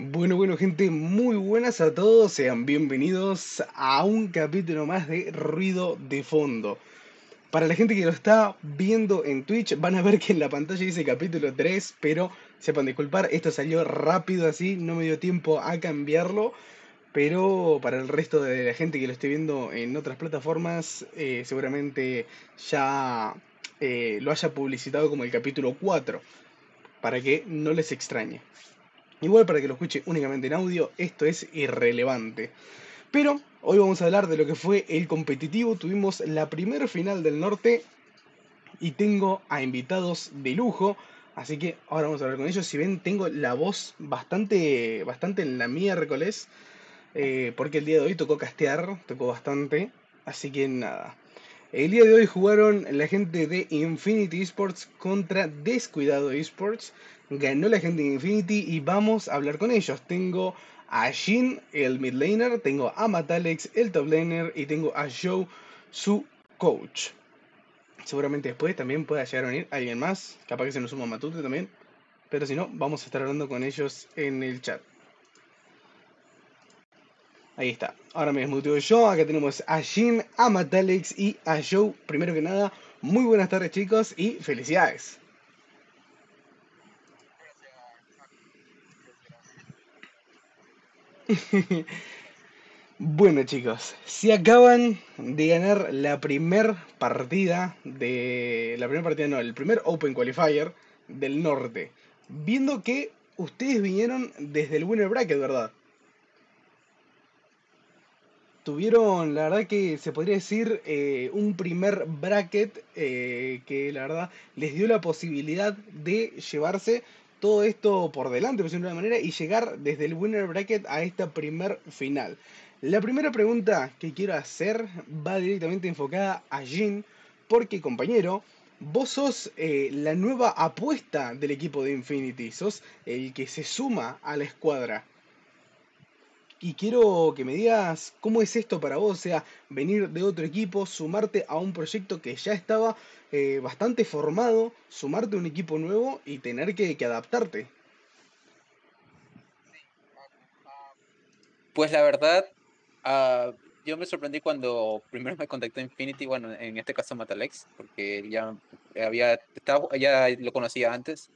Bueno, bueno, gente, muy buenas a todos. Sean bienvenidos a un capítulo más de Ruido de Fondo. Para la gente que lo está viendo en Twitch, van a ver que en la pantalla dice capítulo 3, pero sepan disculpar, esto salió rápido así, no me dio tiempo a cambiarlo. Pero para el resto de la gente que lo esté viendo en otras plataformas, eh, seguramente ya eh, lo haya publicitado como el capítulo 4, para que no les extrañe. Igual para que lo escuche únicamente en audio, esto es irrelevante. Pero hoy vamos a hablar de lo que fue el competitivo. Tuvimos la primera final del norte y tengo a invitados de lujo. Así que ahora vamos a hablar con ellos. Si ven, tengo la voz bastante, bastante en la miércoles. Eh, porque el día de hoy tocó castear, tocó bastante. Así que nada. El día de hoy jugaron la gente de Infinity Esports contra Descuidado Esports ganó la gente de Infinity y vamos a hablar con ellos. Tengo a Jin, el mid laner, tengo a Matalex, el top laner, y tengo a Joe, su coach. Seguramente después también pueda llegar a venir alguien más, capaz que se nos suma Matute también, pero si no, vamos a estar hablando con ellos en el chat. Ahí está. Ahora me desmuteo yo. Acá tenemos a Jin, a Matalex y a Joe. Primero que nada, muy buenas tardes chicos y felicidades. bueno chicos, si acaban de ganar la primer partida de... La primera partida no, el primer Open Qualifier del norte. Viendo que ustedes vinieron desde el winner bracket, ¿verdad? Tuvieron, la verdad que se podría decir, eh, un primer bracket eh, que la verdad les dio la posibilidad de llevarse todo esto por delante, por decirlo de una manera, y llegar desde el winner bracket a esta primer final. La primera pregunta que quiero hacer va directamente enfocada a Jin, porque compañero, vos sos eh, la nueva apuesta del equipo de Infinity, sos el que se suma a la escuadra. Y quiero que me digas cómo es esto para vos, o sea, venir de otro equipo, sumarte a un proyecto que ya estaba eh, bastante formado, sumarte a un equipo nuevo y tener que, adaptarte. Pues la verdad, uh, yo me sorprendí cuando primero me contactó Infinity, bueno, en este caso Matalex, porque ya había estado, ya lo conocía antes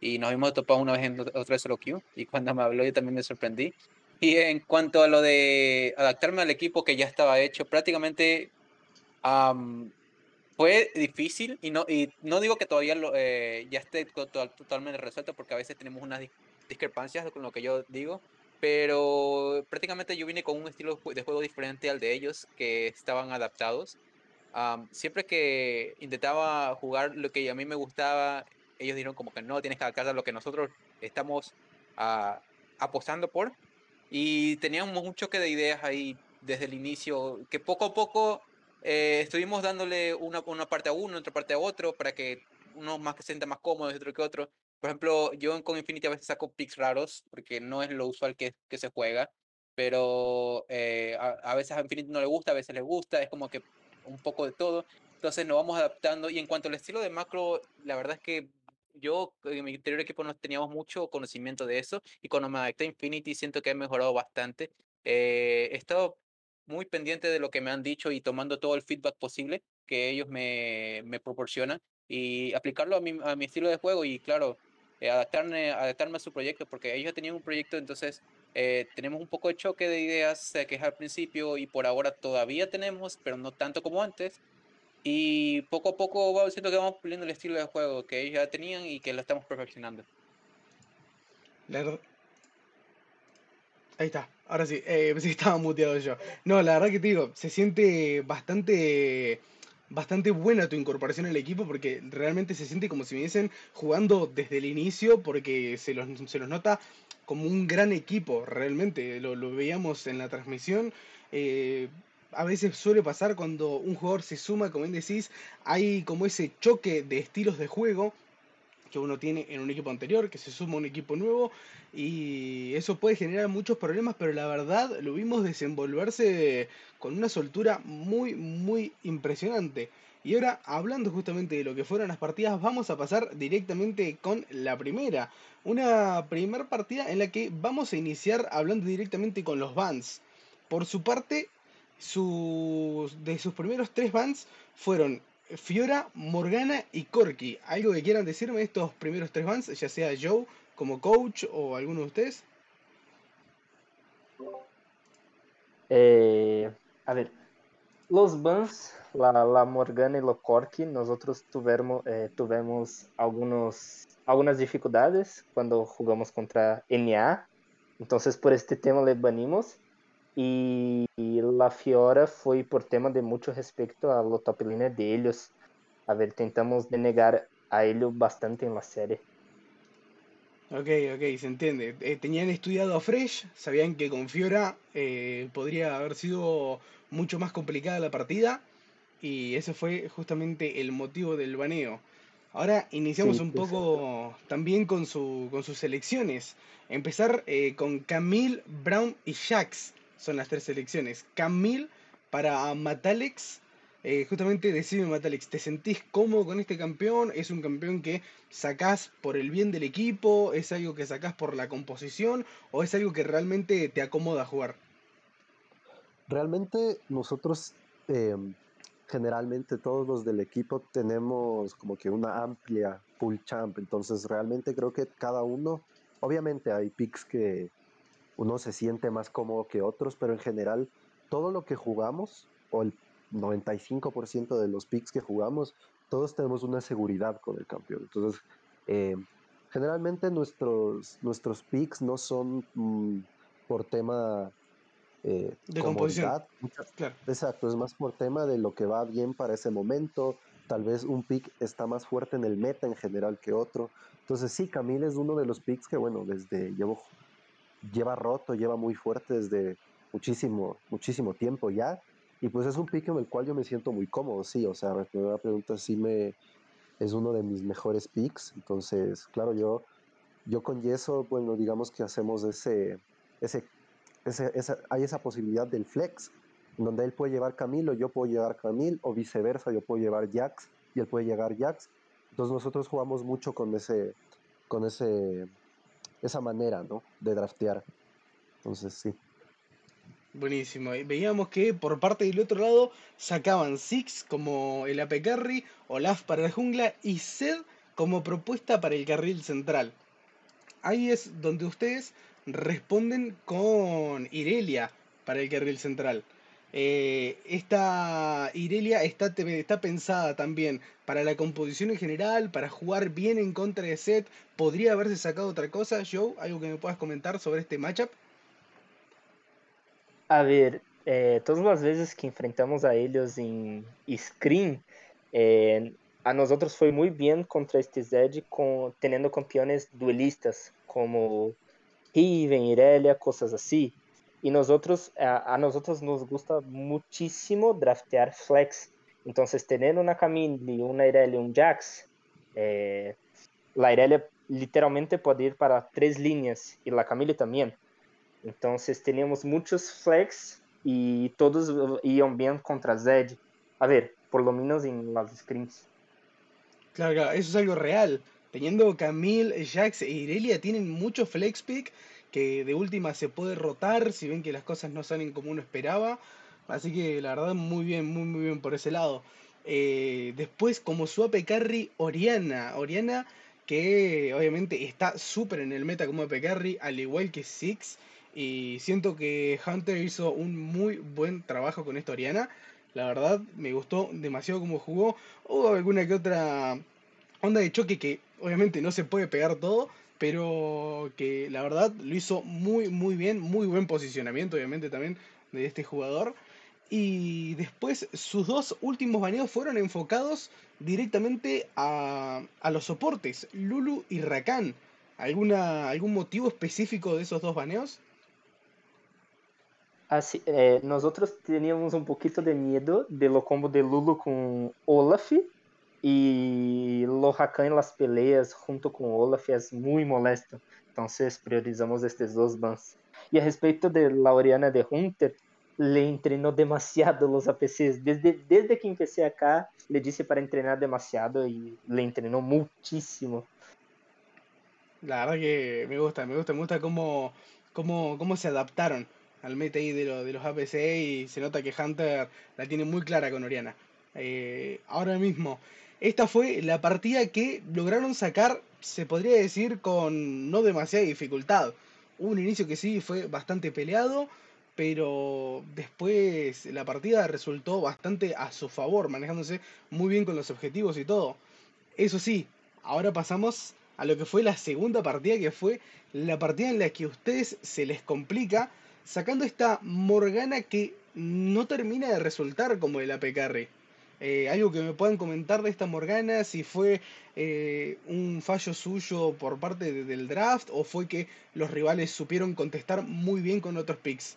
y nos habíamos topado una vez en otra solo Q y cuando me habló yo también me sorprendí y en cuanto a lo de adaptarme al equipo que ya estaba hecho, prácticamente fue difícil y no, y no digo que todavía lo, eh, ya esté totalmente resuelto porque a veces tenemos unas discrepancias con lo que yo digo, pero prácticamente yo vine con un estilo de juego diferente al de ellos que estaban adaptados. siempre que intentaba jugar lo que a mí me gustaba, ellos dijeron como que no, tienes que adaptar a lo que nosotros estamos uh, apostando por. Y teníamos un choque de ideas ahí desde el inicio, que poco a poco eh, estuvimos dándole una, una, parte a uno, otra parte a otro, para que uno más que se sienta más cómodo y otro que otro. Por ejemplo, yo con Infinity a veces saco picks raros, porque no es lo usual que, que se juega, pero eh, a, a, veces a Infinity no le gusta, a veces le gusta, es como que un poco de todo. Entonces nos vamos adaptando. Y en cuanto al estilo de macro, la verdad es que yo en mi anterior equipo no teníamos mucho conocimiento de eso y cuando me adapté a Infinity siento que he mejorado bastante. Eh, he estado muy pendiente de lo que me han dicho y tomando todo el feedback posible que ellos me, me proporcionan y aplicarlo a mi, a mi estilo de juego y claro, eh, adaptarme, adaptarme a su proyecto porque ellos tenían un proyecto, entonces eh, tenemos un poco de choque de ideas que es al principio y por ahora todavía tenemos, pero no tanto como antes. Y poco a poco siento que vamos puliendo el estilo de juego que ellos ya tenían y que lo estamos perfeccionando. Ahí está, ahora sí, eh, sí estaba muteado yo. No, la verdad que te digo, se siente bastante bastante buena tu incorporación al equipo porque realmente se siente como si viniesen jugando desde el inicio porque se los, se los nota como un gran equipo, realmente, lo, lo veíamos en la transmisión. Eh, a veces suele pasar cuando un jugador se suma, como bien decís, hay como ese choque de estilos de juego que uno tiene en un equipo anterior, que se suma a un equipo nuevo, y eso puede generar muchos problemas, pero la verdad lo vimos desenvolverse con una soltura muy, muy impresionante. Y ahora, hablando justamente de lo que fueron las partidas, vamos a pasar directamente con la primera. Una primera partida en la que vamos a iniciar hablando directamente con los bans. Por su parte, de sus primeros tres bans fueron Fiora, Morgana y Corky. ¿Algo que quieran decirme de estos primeros tres bans, ya sea Joe como coach o alguno de ustedes? Eh, a ver, los bans, la, Morgana y los Corky, nosotros tuvimos, eh, tuvimos algunos, algunas dificultades cuando jugamos contra NA. Entonces por este tema le banimos. Y, la Fiora fue por tema de mucho respecto a la top línea de ellos. A ver, tentamos denegar a ellos bastante en la serie. Ok, ok, se entiende. Eh, tenían estudiado a Fresh, sabían que con Fiora eh, podría haber sido mucho más complicada la partida y ese fue justamente el motivo del baneo. Ahora iniciamos un poco también con, su, con sus selecciones. Empezar eh, con Camille, Brown y Jax son las tres selecciones. Camille para Matalex. Eh, justamente decime Matalex, ¿te sentís cómodo con este campeón? ¿Es un campeón que sacás por el bien del equipo? ¿Es algo que sacás por la composición? ¿O es algo que realmente te acomoda jugar? Realmente nosotros, em, generalmente todos los del equipo tenemos como que una amplia full champ, entonces realmente creo que cada uno, obviamente hay picks que uno se siente más cómodo que otros, pero en general todo lo que jugamos, o el 95% de los picks que jugamos, todos tenemos una seguridad con el campeón. Entonces, eh, generalmente nuestros, nuestros picks no son mm, por tema eh, de composición. Exacto, es más por tema de lo que va bien para ese momento. Tal vez un pick está más fuerte en el meta en general que otro. Entonces sí, Camille es uno de los picks que, bueno, desde llevo lleva roto, lleva muy fuerte desde muchísimo, muchísimo tiempo ya. Y pues es un pick en el cual yo me siento muy cómodo, sí. O sea, la primera pregunta sí me es uno de mis mejores picks. Entonces, claro, yo, yo con Yeso, bueno, digamos que hacemos ese, ese, ese hay esa posibilidad del flex, donde él puede llevar Camilo, yo puedo llevar Camil, o viceversa, yo puedo llevar Jax y él puede llegar Jax. Entonces nosotros jugamos mucho con ese, con ese esa manera, ¿no? De draftear. Entonces, sí. Buenísimo. Veíamos que por parte del otro lado sacaban Six como el AP Carry, Olaf para la jungla y Zed como propuesta para el carril central. Ahí es donde ustedes responden con Irelia para el carril central. Eh, esta Irelia está, pensada también para la composición en general, para jugar bien en contra de Set. ¿Podría haberse sacado otra cosa, Joe? ¿Algo que me puedas comentar sobre este matchup? A ver, eh, todas las veces que enfrentamos a ellos en Screen, eh, a nosotros fue muy bien contra este Zed, con, teniendo campeones duelistas como Riven, Irelia, cosas así. Y nosotros, a, a, nosotros nos gusta muchísimo draftear flex. Entonces, tener una Camille, una Irelia un Jax, eh, la Irelia literalmente puede ir para tres líneas y la Camille también. Entonces, tenemos muchos flex y todos iban bien contra Zed. A ver, por lo menos en las screens. Claro, eso es algo real. Teniendo Camille, Jax e Irelia, tienen mucho flex pick que de última se puede rotar si ven que las cosas no salen como uno esperaba. Así que la verdad muy bien, muy muy bien por ese lado. Eh, después como su AP carry Oriana. Oriana que obviamente está súper en el meta como AP carry, al igual que Six. Y siento que Hunter hizo un muy buen trabajo con esta Oriana. La verdad me gustó demasiado cómo jugó. Hubo alguna que otra onda de choque que obviamente no se puede pegar todo pero que la verdad lo hizo muy, muy bien, muy buen posicionamiento, obviamente también de este jugador. Y después sus dos últimos baneos fueron enfocados directamente a, los soportes, Lulu y Rakan. ¿Alguna, ¿Algún motivo específico de esos dos baneos? Así, eh, nosotros teníamos un poquito de miedo de lo combo de Lulu con Olaf, e Lohakan en las peleas junto com Olaf é muito molesto. Então, priorizamos estes dois bans. E a respeito de Laureana de Hunter, le entrenó demasiado los APCs. Desde, desde que empecé acá, le dije para entrenar demasiado y le entrenó muchísimo. La verdad que me gusta, me gusta, me gusta cómo, cómo, cómo se adaptaron al meta ahí de, lo- de los APC y se nota que Hunter la tiene muy clara con Oriana. Eh, ahora mismo, esta fue la partida que lograron sacar, se podría decir, con no demasiada dificultad. Un inicio que sí fue bastante peleado, pero después la partida resultó bastante a su favor, manejándose muy bien con los objetivos y todo. Eso sí, ahora pasamos a lo que fue la segunda partida, que fue la partida en la que a ustedes se les complica sacando esta Morgana que no termina de resultar como el AP Carry. Eh, algo que me puedan comentar de esta Morgana, si fue eh, un fallo suyo por parte de- del draft o fue que los rivales supieron contestar muy bien con otros picks.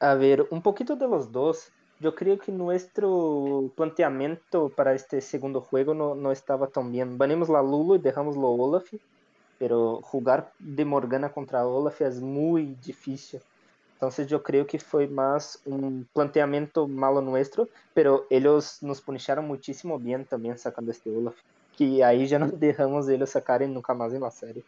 A ver, un poquito de los dos. Yo creo que nuestro planteamiento para este segundo juego no, no estaba tan bien. Banimos la Lulu y dejamos lo Olaf, pero jugar de Morgana contra Olaf es muy difícil. Entonces yo creo que fue más un planteamiento malo nuestro, pero ellos nos punisharon muchísimo bien también sacando este Olaf. Que ahí ya nos dejamos de ellos sacar nunca más en la serie.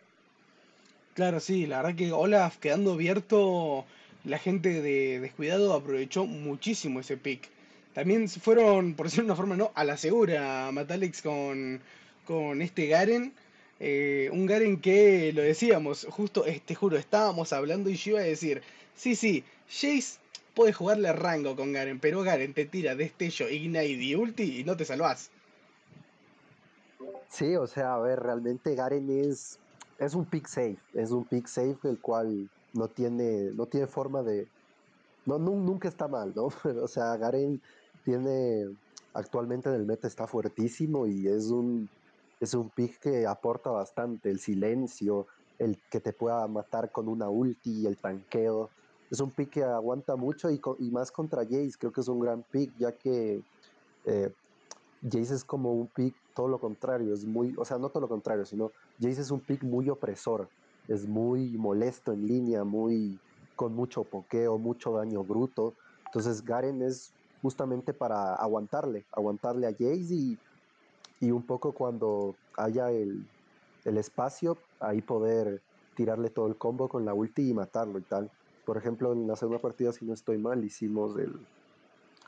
Claro, sí, la verdad que Olaf quedando abierto, la gente de Descuidado aprovechó muchísimo ese pick. También fueron, por decirlo de una forma, ¿no? A la segura, Matalix con, con este Garen. Eh, un Garen que, lo decíamos, justo, eh, te juro, estábamos hablando y yo iba a decir, sí, sí, Jace puede jugarle a rango con Garen, pero Garen te tira destello, Ignite y ulti y no te salvás. Sí, o sea, a ver, realmente Garen es, es un pick safe, es un pick safe el cual no tiene, no tiene forma de, no, nu- nunca está mal, ¿no? O sea, Garen tiene, actualmente en el meta está fuertísimo y es un, es un pick que aporta bastante, el silencio, el que te pueda matar con una ulti, el tanqueo, es un pick que aguanta mucho y, y más contra Jace, creo que es un gran pick, ya que eh, Jace es como un pick todo lo contrario, es muy, o sea, no todo lo contrario, sino Jace es un pick muy opresor, es muy molesto en línea, muy con mucho pokeo, mucho daño bruto. Entonces Garen es justamente para aguantarle, aguantarle a Jace y, y un poco cuando haya el, el espacio, ahí poder tirarle todo el combo con la ulti y matarlo y tal. Por ejemplo, en la segunda partida, si no estoy mal, hicimos el,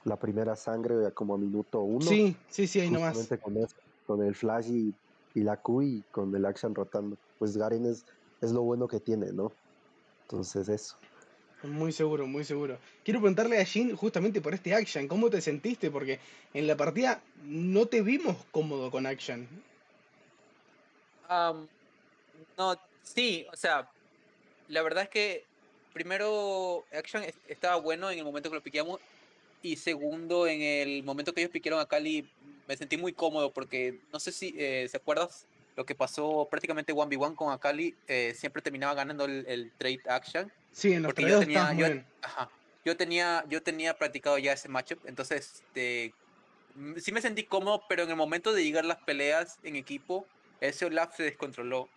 la primera sangre como a minuto uno Sí, sí, sí, ahí nomás. con eso, con el flash y, y la Q y con el action rotando. Pues Garen es, es lo bueno que tiene, ¿no? Entonces eso. Muy seguro, muy seguro. Quiero preguntarle a Jin justamente por este action, ¿cómo te sentiste? Porque en la partida no te vimos cómodo con action. Am, no, sí, o sea, la verdad es que primero Action es- estaba bueno en el momento que lo piqueamos y segundo en el momento que ellos piquearon a Cali me sentí muy cómodo porque no sé si eh, se acuerdas lo que pasó prácticamente 1v1 con Akali, eh, siempre terminaba ganando el, el trade Action Sí, en los porque yo tenía, yo, ajá, yo tenía, yo tenía practicado ya ese matchup, entonces este, mm, sí me sentí cómodo, pero en el momento de llegar las peleas en equipo, ese Olaf se descontroló.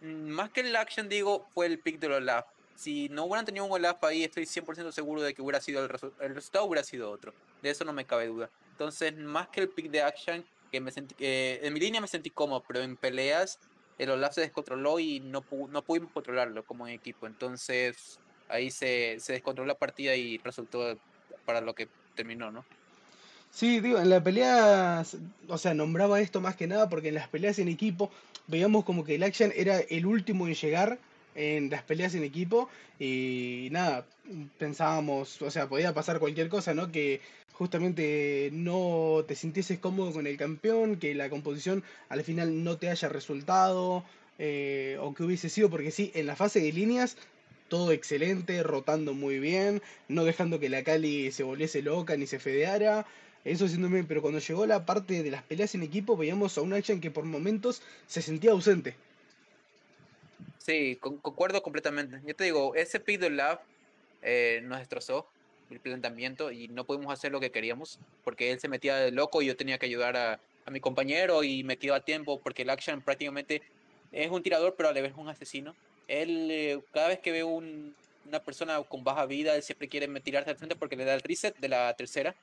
Mm, más que el action, digo, fue el pick del Olaf. Si no hubieran tenido un Olaf ahí, estoy 100% seguro de que hubiera sido el, resu- el resultado hubiera sido otro. De eso no me cabe duda. Entonces, más que el pick de action, que me sentí, eh, en mi línea me sentí cómodo, pero en peleas el Olaf se descontroló y no, pu- no pudimos controlarlo como en equipo. Entonces, ahí se, se descontroló la partida y resultó para lo que terminó, ¿no? Sí, digo, en la pelea, o sea, nombraba esto más que nada porque en las peleas en equipo veíamos como que el action era el último en llegar en las peleas en equipo y nada, pensábamos, o sea, podía pasar cualquier cosa, ¿no? Que justamente no te sintieses cómodo con el campeón, que la composición al final no te haya resultado, eh, o que hubiese sido, porque sí, en la fase de líneas todo excelente, rotando muy bien, no dejando que la Cali se volviese loca ni se fedeara. Eso siendo bien, pero cuando llegó la parte de las peleas en equipo, veíamos a un action que por momentos se sentía ausente. Sí, con- concuerdo completamente. Yo te digo, ese pick de Olaf eh, nos destrozó el planteamiento y no pudimos hacer lo que queríamos porque él se metía de loco y yo tenía que ayudar a, a mi compañero y me quedó a tiempo porque el action prácticamente es un tirador pero a la vez un asesino. Él, eh, cada vez que ve un, una persona con baja vida, él siempre quiere tirarse al frente porque le da el reset de la tercera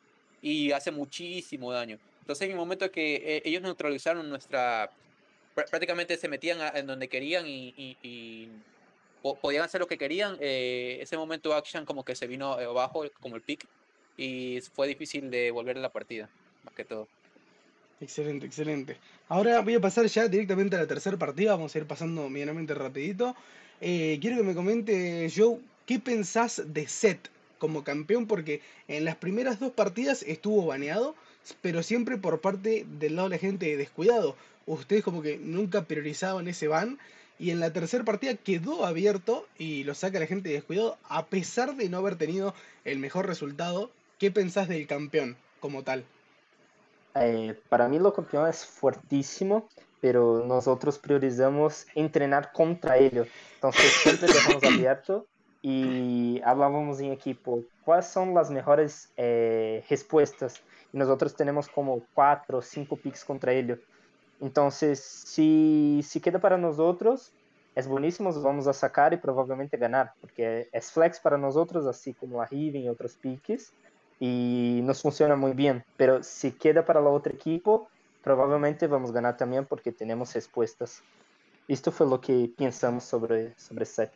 y hace muchísimo daño. Entonces, en el momento que eh, ellos neutralizaron nuestra. Prácticamente se metían en donde querían y, podían hacer lo que querían, eh, ese momento Action como que se vino abajo, como el pick, y fue difícil de volver a la partida, más que todo. Excelente, excelente. Ahora voy a pasar ya directamente a la tercera partida, vamos a ir pasando medianamente rapidito. Eh, quiero que me comente, Joe, ¿qué pensás de Seth como campeón? Porque en las primeras dos partidas estuvo baneado, pero siempre por parte del lado de la gente descuidado. Ustedes como que nunca priorizaban ese ban y en la tercera partida quedó abierto y lo saca la gente descuidado a pesar de no haber tenido el mejor resultado. ¿Qué pensás del campeón como tal? Eh, para mí lo campeón es fuertísimo, pero nosotros priorizamos entrenar contra ellos. Entonces siempre dejamos abierto y hablábamos en equipo cuáles son las mejores eh. Y nosotros tenemos como cuatro o cinco picks contra ellos. Entonces, si, si queda para nosotros, es buenísimo, vamos a sacar y probablemente ganar, porque es flex para nosotros, así como la Riven y otros piques y nos funciona muy bien. Pero si queda para el otro equipo, probablemente vamos a ganar también porque tenemos respuestas. Esto fue lo que pensamos sobre, sobre Seth.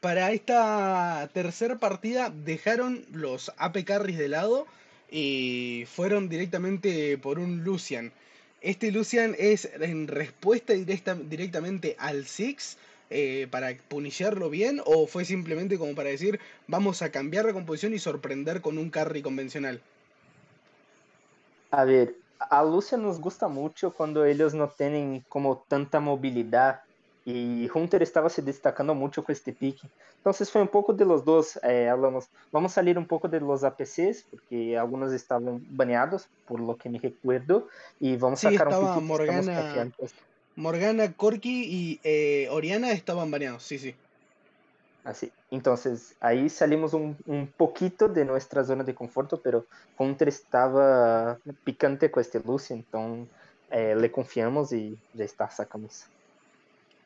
Para esta tercera partida dejaron los AP carries de lado y fueron directamente por un Lucian. Este Lucian es en respuesta directa, directamente al Six eh, para punillarlo bien o fue simplemente como para decir vamos a cambiar la composición y sorprender con un carry convencional? A ver, a Lucia nos gusta mucho cuando ellos no tienen como tanta movilidad y Hunter estaba se destacando mucho con este pick. Entonces fue un poco de los dos. Eh, hablamos, vamos a salir un poco de los APCs porque algunos estaban baneados por lo que me recuerdo y vamos a sacar un pick Morgana, Morgana, Corky y eh, Oriana estaban baneados, sí, sí. Así. Entonces, ahí salimos un, un, poquito de nuestra zona de conforto, pero Hunter estaba picante con este Lucy, entonces eh, le confiamos y ya está, sacamos.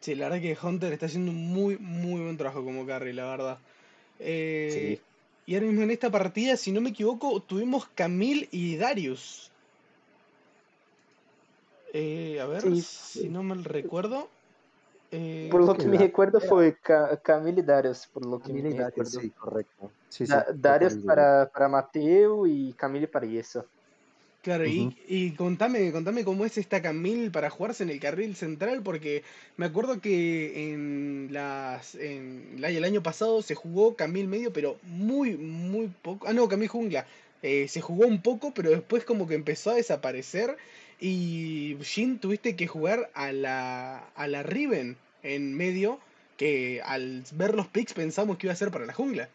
Sí, la verdad que Hunter está haciendo un muy, muy buen trabajo como carry, la verdad. Eh, sí. Y ahora mismo en esta partida, si no me equivoco, tuvimos Camille y Darius. Eh, a ver, si no me recuerdo. Eh, por lo que me recuerdo fue Camille y Darius, por lo que me recuerdo. Sí, correcto. Darius para, para Mateo y Camille para eso. Claro, y, y, contame, contame cómo es esta Camille para jugarse en el carril central, porque me acuerdo que en las en el año pasado se jugó Camille medio, pero muy, muy poco. Ah, no, Camille jungla. Eh, se jugó un poco, pero después como que empezó a desaparecer y Jin tuviste que jugar a la, a la Riven en medio, que al ver los picks pensamos que iba a ser para la jungla.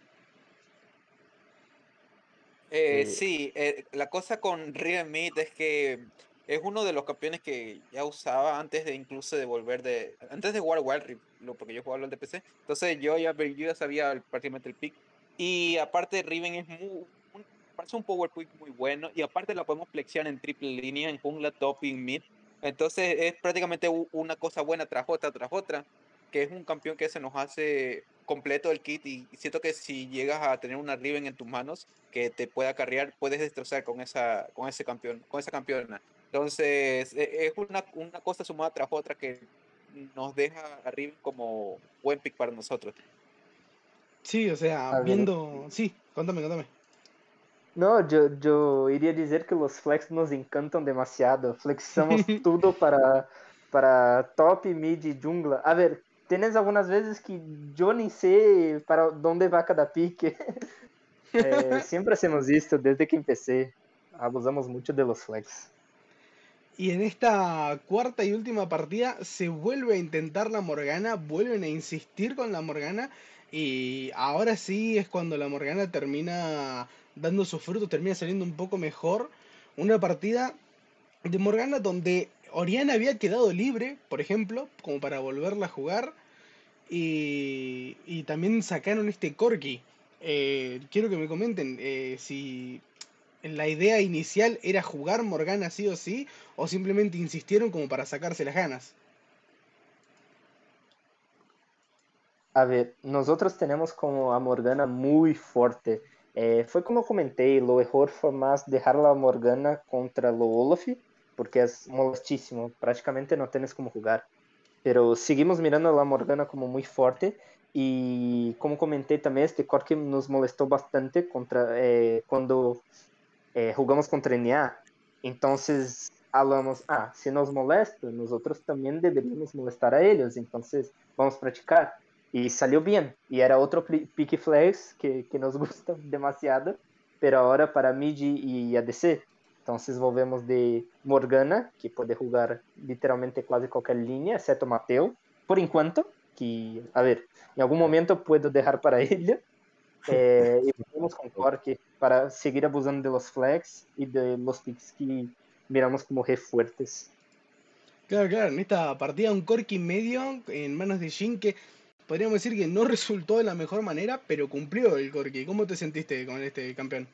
Eh, sí, eh, la cosa con Riven Mid es que es uno de los campeones que ya usaba antes de incluso de volver de. Antes de jugar Wild Rift, porque yo jugaba el de PC. Entonces yo ya, yo ya sabía prácticamente el pick. Y aparte, Riven es muy, parece un power pick muy bueno y aparte la podemos flexionar en triple línea, en jungla, top y mid. Entonces es prácticamente una cosa buena tras otra, tras otra, que es un campeón que se nos hace completo el kit y siento que si llegas a tener una Riven en tus manos que te pueda carrear, puedes destrozar con esa con ese campeón, con esa campeona. Entonces e, es una, una cosa sumada tras otra que nos deja a Riven como buen pick para nosotros. Sí, o sea, viendo... Sí, contame, contame. No, yo, yo iría decir que los flex nos encantan demasiado. Flexamos todo para, para top, mid y jungla. A ver, tienes algunas veces que yo ni sé para dónde va cada pique. eh, siempre hacemos esto desde que empecé. Abusamos mucho de los flex. Y en esta cuarta y última partida se vuelve a intentar la Morgana, vuelven a insistir con la Morgana y ahora sí es cuando la Morgana termina dando sus frutos, termina saliendo un poco mejor. Una partida de Morgana donde Oriana había quedado libre, por ejemplo, como para volverla a jugar. Y, también sacaron este Corki. Eh, quiero que me comenten eh, si la idea inicial era jugar Morgana sí o sí, o simplemente insistieron como para sacarse las ganas. A ver, nosotros tenemos como a Morgana muy fuerte. Eh, fue como comenté, lo mejor fue más dejar la Morgana contra lo Olaf, porque es molestísimo, prácticamente no tienes como jugar. Pero seguimos mirando a Morgana como muy fuerte y como comenté también, este Corki nos molestó bastante contra, eh, cuando eh, contra NA. Entonces hablamos, ah, si nos molesta, nosotros también deberíamos molestar a ellos, entonces vamos a practicar. Y salió y era otro pick flags que, que nos gusta demasiado, pero ahora para mid y ADC. Entonces volvemos de Morgana, que puede jugar literalmente casi cualquier línea, excepto Mateo, por enquanto, que, a ver, en algún momento puedo dejar para ella. Eh, y volvemos con Cork para seguir abusando de los flags y de los picks que miramos como G fuertes. Claro, claro, en esta partida un Corky medio en manos de Jin que podríamos decir que no resultó de la mejor manera, pero cumplió el Corky. ¿Cómo te sentiste con este campeón?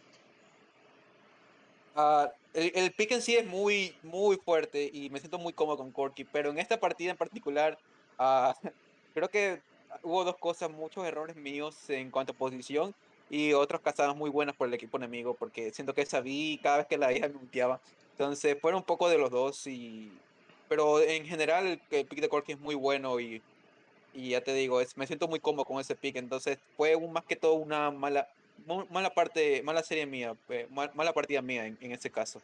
Uh, el, el, pick en sí es muy, muy fuerte y me siento muy cómodo con Corky, pero en esta partida en particular, uh, creo que hubo dos cosas, muchos errores míos en cuanto a posición y otras cazadas muy buenas por el equipo enemigo, porque siento que sabí cada vez que la hija me muteaba. Entonces, fueron un poco de los dos, y pero en general el, el pick de Corky es muy bueno y, y ya te digo, es, me siento muy cómodo con ese pick. Entonces, fue un, más que todo una mala, mala parte, mala serie mía, eh, mala partida mía en, en ese caso.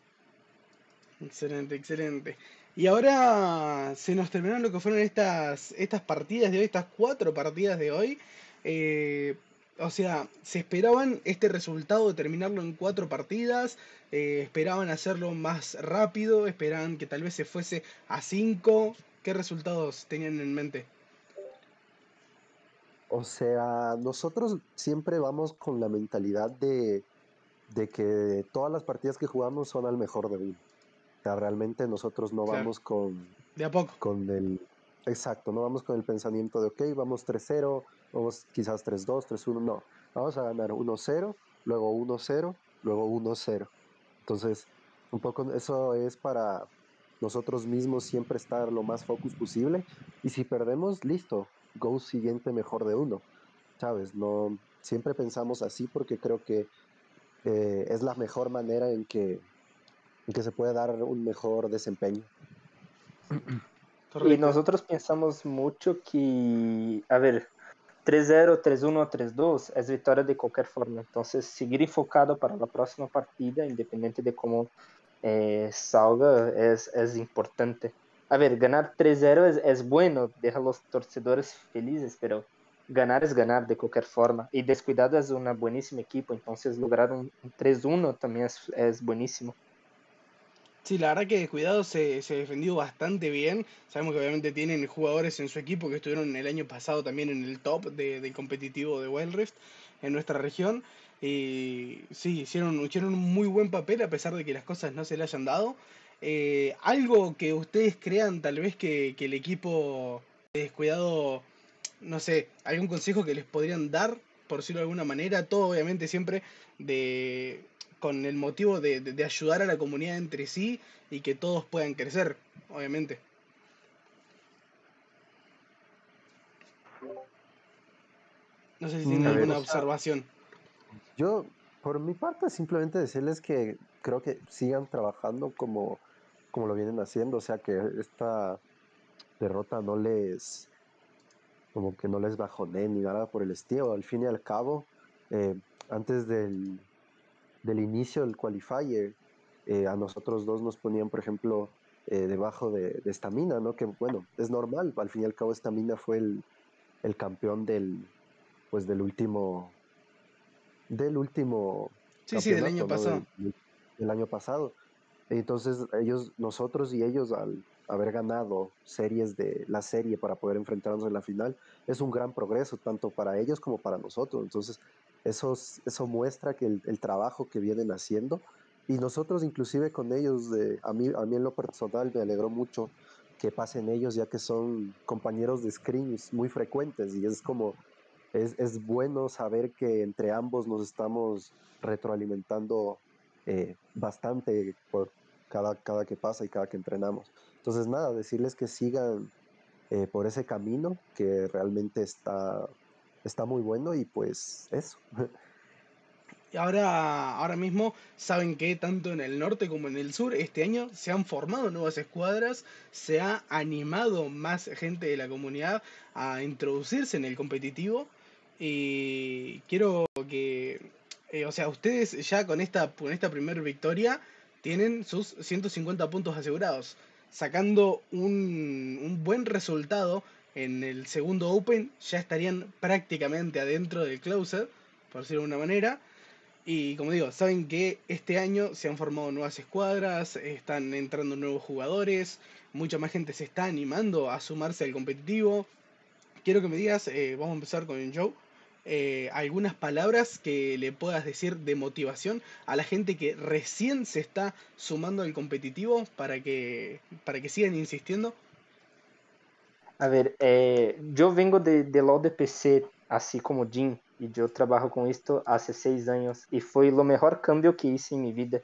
Excelente, excelente. Y ahora se nos terminaron lo que fueron estas, estas partidas de hoy, estas cuatro partidas de hoy. Eh, o sea, se esperaban este resultado de terminarlo en cuatro partidas, eh, esperaban hacerlo más rápido, esperaban que tal vez se fuese a cinco. ¿Qué resultados tenían en mente? O sea, nosotros siempre vamos con la mentalidad de, de que todas las partidas que jugamos son al mejor de uno. O sea, realmente nosotros no Claro. vamos con, De a poco. con el... Exacto, no vamos con el pensamiento de, ok, vamos 3-0, vamos quizás 3-2, 3-1, no. Vamos a ganar 1-0, luego 1-0, luego 1-0. Entonces, un poco eso es para nosotros mismos siempre estar lo más focus posible. Y si perdemos, listo, go siguiente mejor de uno. ¿Sabes? No, siempre pensamos así porque creo que eh, es la mejor manera en que, en que se puede dar un mejor desempeño. Y nosotros pensamos mucho que, a ver, 3-0, 3-1, 3-2 es victoria de cualquier forma. Entonces, seguir enfocado para la próxima partida, independiente de cómo eh, salga, es, es importante. A ver, ganar 3-0 es, es bueno, deja a los torcedores felices, pero ganar es ganar de cualquier forma. Y Descuidado es un buenísimo equipo, entonces lograr un, un 3-1 también es, es buenísimo. Sí, la verdad que Descuidado se, se defendió bastante bien. Sabemos que obviamente tienen jugadores en su equipo que estuvieron el año pasado también en el top de, del competitivo de Wild Rift en nuestra región. Y sí, hicieron, hicieron un muy buen papel a pesar de que las cosas no se le hayan dado. Eh, algo que ustedes crean tal vez que, que el equipo de Descuidado, no sé, algún consejo que les podrían dar, por decirlo de alguna manera, todo obviamente siempre de con el motivo de, de- de ayudar a la comunidad entre sí y que todos puedan crecer, obviamente. No sé si tienen ver, alguna observación. Yo, por mi parte, simplemente decirles que creo que sigan trabajando como, como lo vienen haciendo, o sea, que esta derrota no les, como que no les bajonee ni nada por el estilo. Al fin y al cabo, eh, antes del, del inicio del qualifier, eh, a nosotros dos nos ponían, por ejemplo, eh, debajo de de Stamina, ¿no? Que bueno, es normal, al fin y al cabo Stamina fue el, el campeón del, pues del último, del último Sí, sí, del año campeonato, ¿no? pasado. Del, del año pasado. Entonces, ellos, nosotros y ellos, al haber ganado series de la serie para poder enfrentarnos en la final, es un gran progreso, tanto para ellos como para nosotros. Entonces, eso, es- eso muestra que el, el trabajo que vienen haciendo, y nosotros inclusive con ellos, de, a, mí, a mí en lo personal me alegró mucho que pasen ellos, ya que son compañeros de screens muy frecuentes, y es como, es, es bueno saber que entre ambos nos estamos retroalimentando eh, bastante por cada, cada que pasa y cada que entrenamos. Entonces, nada, decirles que sigan eh, por ese camino que realmente está está muy bueno y pues eso. Y ahora, ahora mismo saben que tanto en el norte como en el sur este año se han formado nuevas escuadras, se ha animado más gente de la comunidad a introducirse en el competitivo y quiero que, eh, o sea, ustedes ya con esta, con esta primera victoria tienen sus 150 puntos asegurados, sacando un, un buen resultado en el segundo Open ya estarían prácticamente adentro del closer, por decirlo de una manera. Y como digo, saben que este año se han formado nuevas escuadras, están entrando nuevos jugadores, mucha más gente se está animando a sumarse al competitivo. Quiero que me digas, eh, vamos a empezar con Joe, eh, algunas palabras que le puedas decir de motivación a la gente que recién se está sumando al competitivo para que, para que sigan insistiendo. A ver, eh, yo vengo de, del lado de PC, así como Jim, y yo trabajo con esto hace seis años y fue lo mejor cambio que hice en mi vida.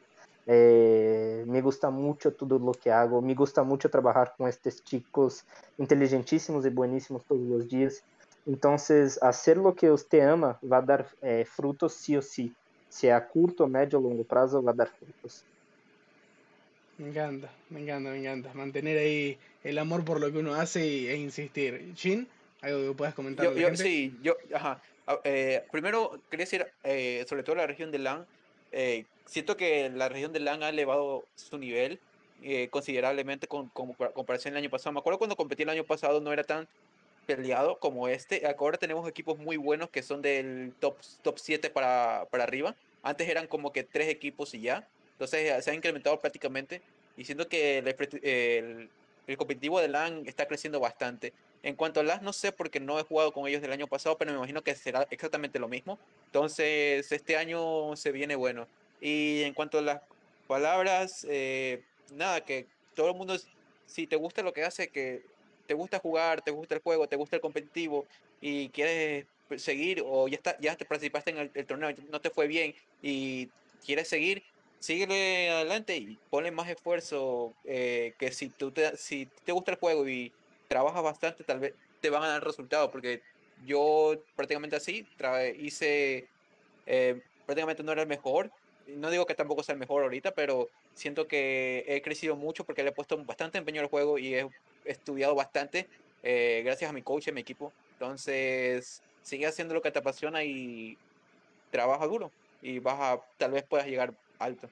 Eh, me gusta mucho todo lo que hago, me gusta mucho trabajar con estos chicos inteligentísimos y buenísimos todos los días. Entonces, hacer lo que usted ama va a dar eh, frutos sí o sí, sea a corto, medio o largo plazo, va a dar frutos. Me encanta, me encanta, me encanta. Mantener ahí el amor por lo que uno hace e insistir. Jin, algo que puedas comentar. Yo, yo sí, yo, ajá. Ah, eh, primero, quería decir, eh, sobre todo la región de LAN, eh, siento que la región de LAN ha elevado su nivel considerablemente con, con, comparación el año pasado. Me acuerdo cuando competí el año pasado no era tan peleado como este. Ahora tenemos equipos muy buenos que son del top, top 7 para, para arriba. Antes eran como que tres equipos y ya. Entonces se ha incrementado prácticamente. Y siento que el, el, el competitivo de LAN está creciendo bastante. En cuanto a las, no sé porque no he jugado con ellos del año pasado, pero me imagino que será exactamente lo mismo. Entonces, este año se viene bueno. Y en cuanto a las palabras, eh, nada, que todo el mundo, si te gusta lo que hace, que te gusta jugar, te gusta el juego, te gusta el competitivo y quieres seguir o ya, está, ya te participaste en el, torneo, no te fue bien y quieres seguir, síguele adelante y ponle más esfuerzo eh, que si, tú te, si te gusta el juego y trabajas bastante, tal vez te van a dar resultados, porque yo prácticamente así hice, eh, prácticamente no era el mejor, no digo que tampoco sea el mejor ahorita, pero siento que he crecido mucho porque le he puesto bastante empeño al juego y he estudiado bastante eh, gracias a mi coach y a mi equipo. Entonces, sigue haciendo lo que te apasiona y trabaja duro y vas a, tal vez puedas llegar alto.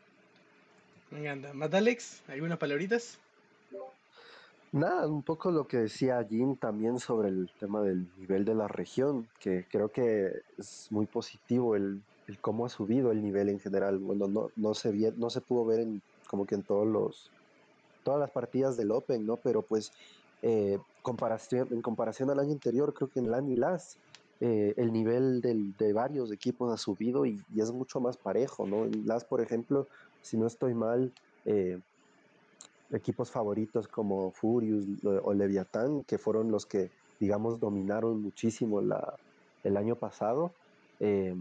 Me encanta. Matalex, ¿algunas palabritas? Nada, un poco lo que decía Jim también sobre el tema del nivel de la región, que creo que es muy positivo el, el cómo ha subido el nivel en general. Bueno, no, no, se, no se pudo ver en, como que en todos los, todas las partidas del Open, ¿no? Pero pues eh, en comparación al año anterior, creo que en LAN y LAS eh, el nivel de varios equipos ha subido y, es mucho más parejo, ¿no? En LAS, por ejemplo, si no estoy mal, eh, equipos favoritos como Furious o Leviatán, que fueron los que, digamos, dominaron muchísimo el año pasado, eh,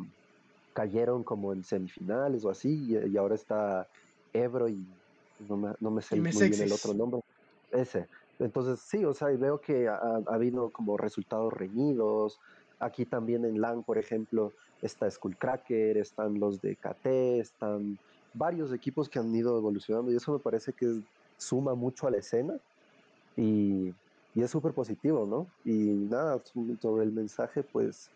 cayeron como en semifinales o así, y, ahora está Ebro y no me, no me sé muy bien el otro nombre. Ese. Entonces, sí, o sea, veo que ha, ha, habido como resultados reñidos. Aquí también en LAN, por ejemplo, está Skullcracker, están los de KT, están varios equipos que han ido evolucionando y eso me parece que es suma mucho a la escena y, y es súper positivo, ¿no? Y nada, sobre el mensaje, pues,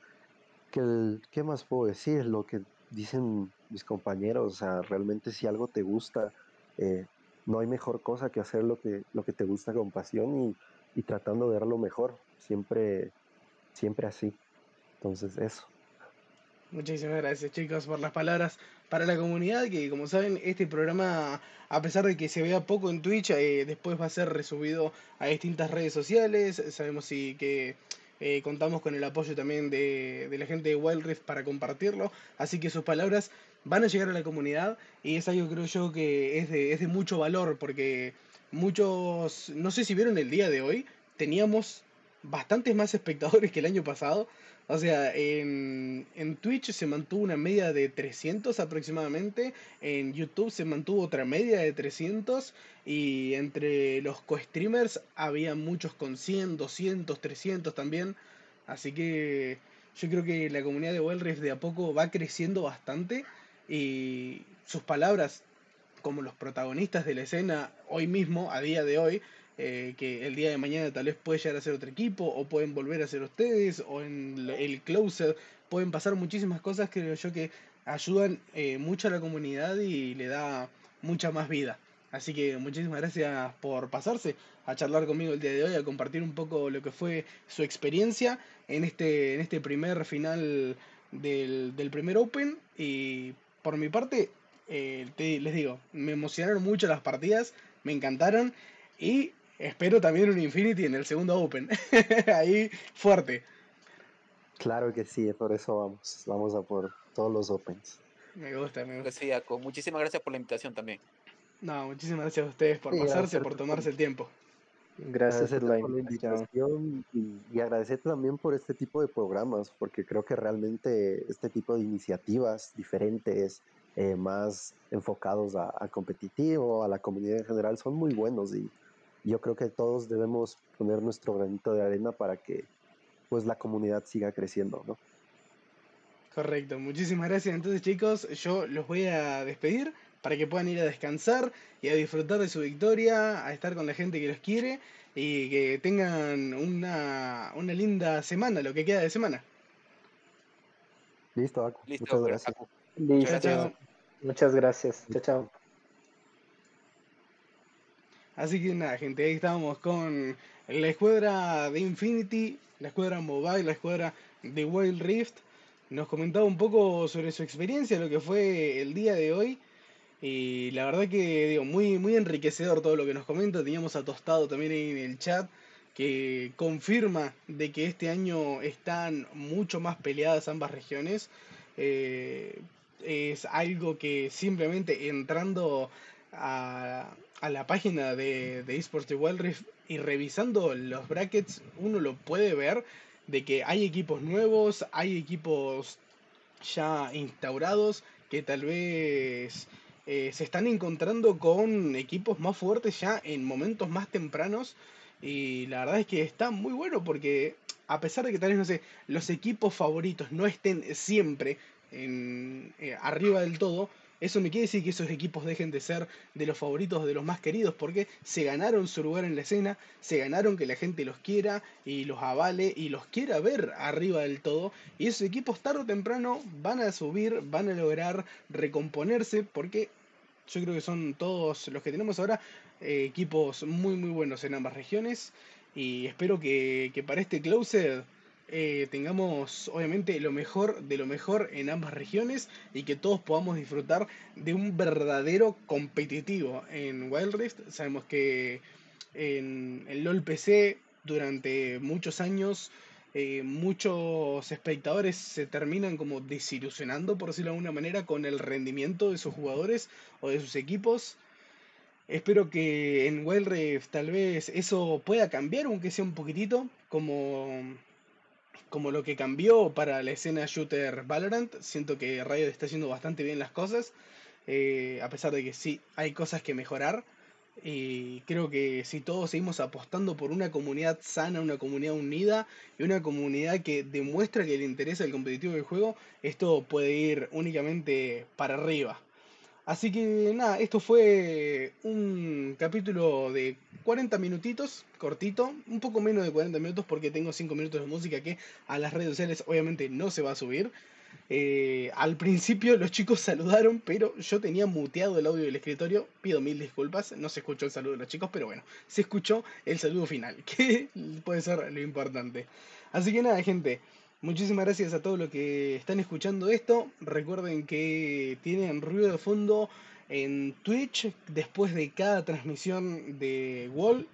que el, ¿qué más puedo decir? Lo que dicen mis compañeros, o sea, realmente si algo te gusta, eh, no hay mejor cosa que hacer lo que, lo que te gusta con pasión y, y tratando de dar lo mejor, siempre, siempre así. Entonces, eso. Muchísimas gracias chicos por las palabras para la comunidad que como saben este programa a pesar de que se vea poco en Twitch eh, después va a ser resubido a distintas redes sociales sabemos sí, que eh, contamos con el apoyo también de, de, la gente de Wild para compartirlo así que sus palabras van a llegar a la comunidad y es algo creo yo que es de, es de mucho valor porque muchos no sé si vieron el día de hoy teníamos bastantes más espectadores que el año pasado o sea, en, en, Twitch se mantuvo una media de 300 aproximadamente, en YouTube se mantuvo otra media de 300 y entre los co-streamers había muchos con 100, 200, 300 también. Así que Yo creo que la comunidad de Wild Rift de a poco va creciendo bastante y sus palabras como los protagonistas de la escena hoy mismo, a día de hoy, eh, que el día de mañana tal vez puede llegar a ser otro equipo, o pueden volver a ser ustedes, o en el closer, pueden pasar muchísimas cosas, creo yo que ayudan eh, mucho a la comunidad y le da mucha más vida. Así que muchísimas gracias por pasarse a charlar conmigo el día de hoy, a compartir un poco lo que fue su experiencia en este, en este primer final del, del primer Open. Y por mi parte, eh, les digo, me emocionaron mucho las partidas, me encantaron y espero también un Infinity en el segundo Open. Ahí fuerte. Claro que sí, por eso vamos, vamos a por todos los Opens. Me gusta, me gusta. Sí, Muchísimas gracias por la invitación también. No, muchísimas gracias a ustedes por pasarse, por tomarse el tiempo. Gracias por la invitación. y, y, agradecer también por este tipo de programas, porque creo que realmente este tipo de iniciativas diferentes, eh, más enfocados a, competitivo, a la comunidad en general, son muy buenos y yo creo que todos debemos poner nuestro granito de arena para que pues la comunidad siga creciendo, ¿no? Correcto, muchísimas gracias. Entonces chicos, yo los voy a despedir para que puedan ir a descansar y a disfrutar de su victoria, a estar con la gente que los quiere y que tengan una, una linda semana, lo que queda de semana. Listo, Muchas gracias. Listo. Muchas gracias. Chao, chao. Así que nada, gente, ahí estamos con la escuadra de Infinity, la escuadra Mobile, la escuadra de Wild Rift. Nos comentaba un poco sobre su experiencia, lo que fue el día de hoy. Y la verdad que, digo, muy, muy enriquecedor todo lo que nos comenta. Teníamos a Tostado también en el chat que confirma de que este año están mucho más peleadas ambas regiones. Eh, es algo que simplemente entrando a, la página de, de eSports de Wild y revisando los brackets, uno lo puede ver de que hay equipos nuevos, hay equipos ya instaurados que tal vez eh, se están encontrando con equipos más fuertes ya en momentos más tempranos y la verdad es que está muy bueno porque a pesar de que tal vez no sé los equipos favoritos no estén siempre en, eh, arriba del todo, eso me quiere decir que esos equipos dejen de ser de los favoritos, de los más queridos, porque se ganaron su lugar en la escena, se ganaron que la gente los quiera y los avale y los quiera ver arriba del todo. Y esos equipos tarde o temprano van a subir, van a lograr recomponerse, porque yo creo que son todos los que tenemos ahora eh, equipos muy muy buenos en ambas regiones. Y espero que, que para este closet eh, tengamos obviamente lo mejor de lo mejor en ambas regiones y que todos podamos disfrutar de un verdadero competitivo en Wild Rift. Sabemos que en el LOL PC durante muchos años eh, muchos espectadores se terminan como desilusionando, por decirlo de alguna manera, con el rendimiento de sus jugadores o de sus equipos. Espero que en Wild Rift tal vez eso pueda cambiar, aunque sea un poquitito, como como lo que cambió para la escena shooter Valorant. Siento que Riot está haciendo bastante bien las cosas, eh, a pesar de que sí hay cosas que mejorar. Y creo que si todos seguimos apostando por una comunidad sana, una comunidad unida y una comunidad que demuestra que le interesa el competitivo del juego, esto puede ir únicamente para arriba. Así que nada, esto fue un capítulo de 40 minutitos, cortito, un poco menos de 40 minutos porque tengo 5 minutos de música que a las redes sociales obviamente no se va a subir. Eh, al principio los chicos saludaron, pero yo tenía muteado el audio del escritorio. Pido mil disculpas, no se escuchó el saludo de los chicos, pero bueno, se escuchó el saludo final, que puede ser lo importante. Así que nada, gente. Muchísimas gracias a todos los que están escuchando esto. Recuerden que tienen ruido de fondo en Twitch después de cada transmisión de Wall,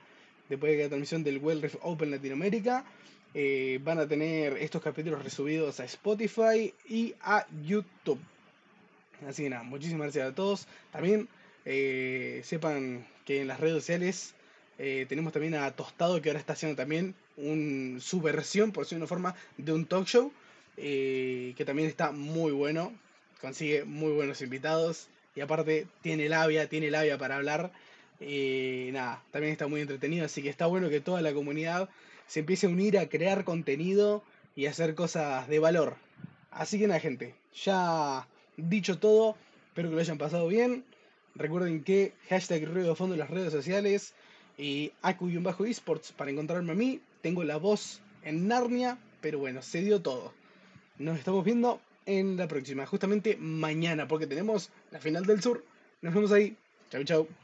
después de cada transmisión del World Rift Open Latinoamérica. Eh, van a tener estos capítulos resubidos a Spotify y a YouTube. Así que nada, muchísimas gracias a todos. También eh, sepan que en las redes sociales eh, tenemos también a Tostado que ahora está haciendo también un, su versión, por decirlo de una forma, de un talk show. que también está muy bueno. Consigue muy buenos invitados. Y aparte tiene labia, tiene labia para hablar. nada, también está muy entretenido. Así que está bueno que toda la comunidad se empiece a unir a crear contenido y hacer cosas de valor. Así que nada, gente, ya dicho todo, espero que lo hayan pasado bien. Recuerden que hashtag ruido de fondo en las redes sociales y bajo esports para encontrarme a mí. Tengo la voz en Narnia, pero bueno, se dio todo. Nos estamos viendo en la próxima, justamente mañana, porque tenemos la final del sur. Nos vemos ahí. Chau, chau.